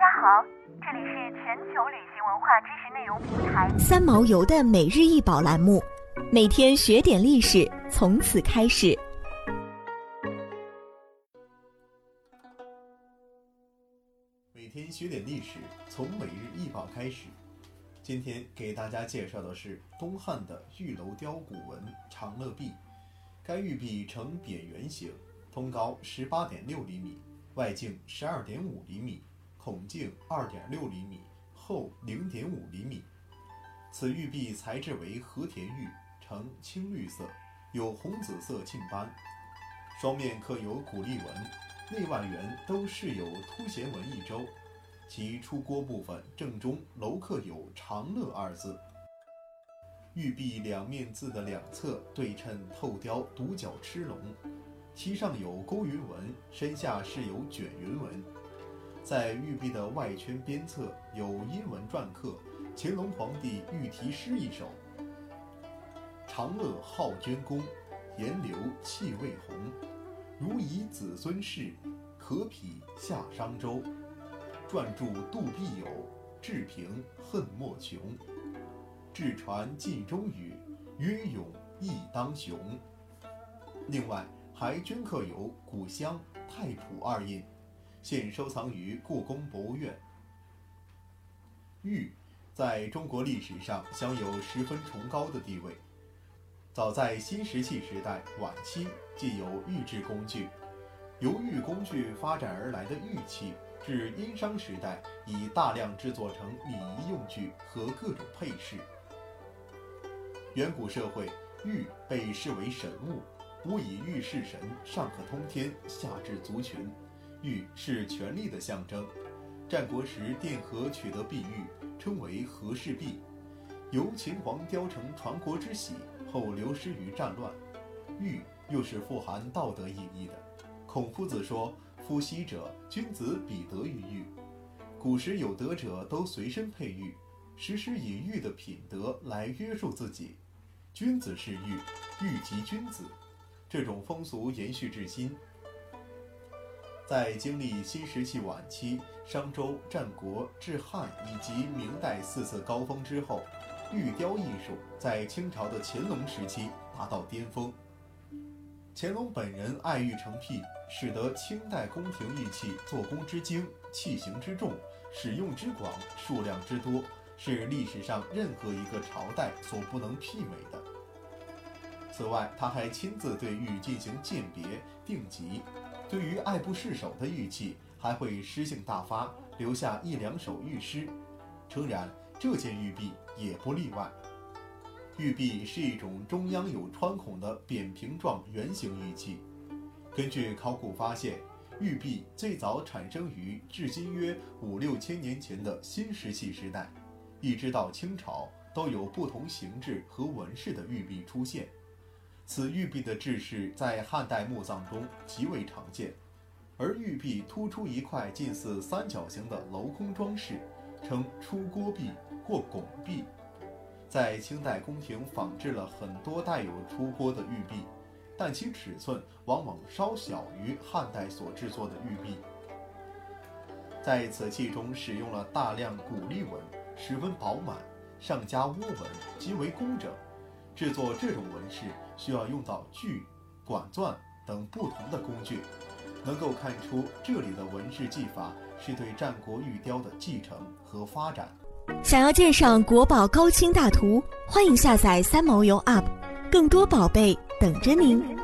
家好，这里是全球旅行文化知识内容平台三毛游的每日一宝栏目，每天学点历史，从此开始。每天学点历史，从每日一宝开始。今天给大家介绍的是东汉的玉楼雕古文长乐壁。该玉壁呈扁圆形，通高十八点六厘米，外径十二点五厘米，孔径二点六厘米，厚零点五厘米。此玉壁材质为和田玉，呈青绿色，有红紫色沁斑，双面刻有鼓励纹，内外缘都饰有凸弦纹一周。其出锅部分正中镂刻有“长乐”二字。玉壁两面字的两侧对称透雕独角螭龙，其上有勾云纹，身下饰有卷云纹。在玉璧的外圈边侧有阴文篆刻“乾隆皇帝御题诗”一首：“长乐号捐公，颜流气未红。如以子孙事，可匹下商周。撰著杜必有，志平恨莫穷。”志传晋中语，曰勇亦当雄。另外还镌刻有古香、太仆二印，现收藏于故宫博物院。玉在中国历史上享有十分崇高的地位。早在新石器时代晚期，即有玉制工具。由玉工具发展而来的玉器，至殷商时代已大量制作成礼仪用具和各种配饰。远古社会，玉被视为神物，吾以玉侍神，上可通天，下至族群。玉是权力的象征。战国时，卞和取得碧玉，称为和氏璧，由秦皇雕成传国之玺，后流失于战乱。玉又是富含道德意义的。孔夫子说：“夫昔者，君子必得于玉。”古时有德者都随身佩玉。时时以玉的品德来约束自己，君子是玉，玉即君子，这种风俗延续至今。在经历新石器晚期、商周、战国至汉以及明代四次高峰之后，玉雕艺术在清朝的乾隆时期达到巅峰。乾隆本人爱玉成癖，使得清代宫廷玉器做工之精、器型之重、使用之广、数量之多。是历史上任何一个朝代所不能媲美的。此外，他还亲自对玉进行鉴别定级，对于爱不释手的玉器，还会诗性大发，留下一两首玉诗。诚然，这件玉璧也不例外。玉璧是一种中央有穿孔的扁平状圆形玉器。根据考古发现，玉璧最早产生于至今约五六千年前的新石器时代。一直到清朝，都有不同形制和纹饰的玉璧出现。此玉璧的制式在汉代墓葬中极为常见，而玉璧突出一块近似三角形的镂空装饰，称出锅璧或拱璧。在清代宫廷仿制了很多带有出锅的玉璧，但其尺寸往往稍小于汉代所制作的玉璧。在此器中使用了大量鼓励纹。十分饱满，上加窝纹，极为工整。制作这种纹饰需要用到锯、管钻等不同的工具，能够看出这里的纹饰技法是对战国玉雕的继承和发展。想要鉴赏国宝高清大图，欢迎下载三毛游 App，更多宝贝等着您。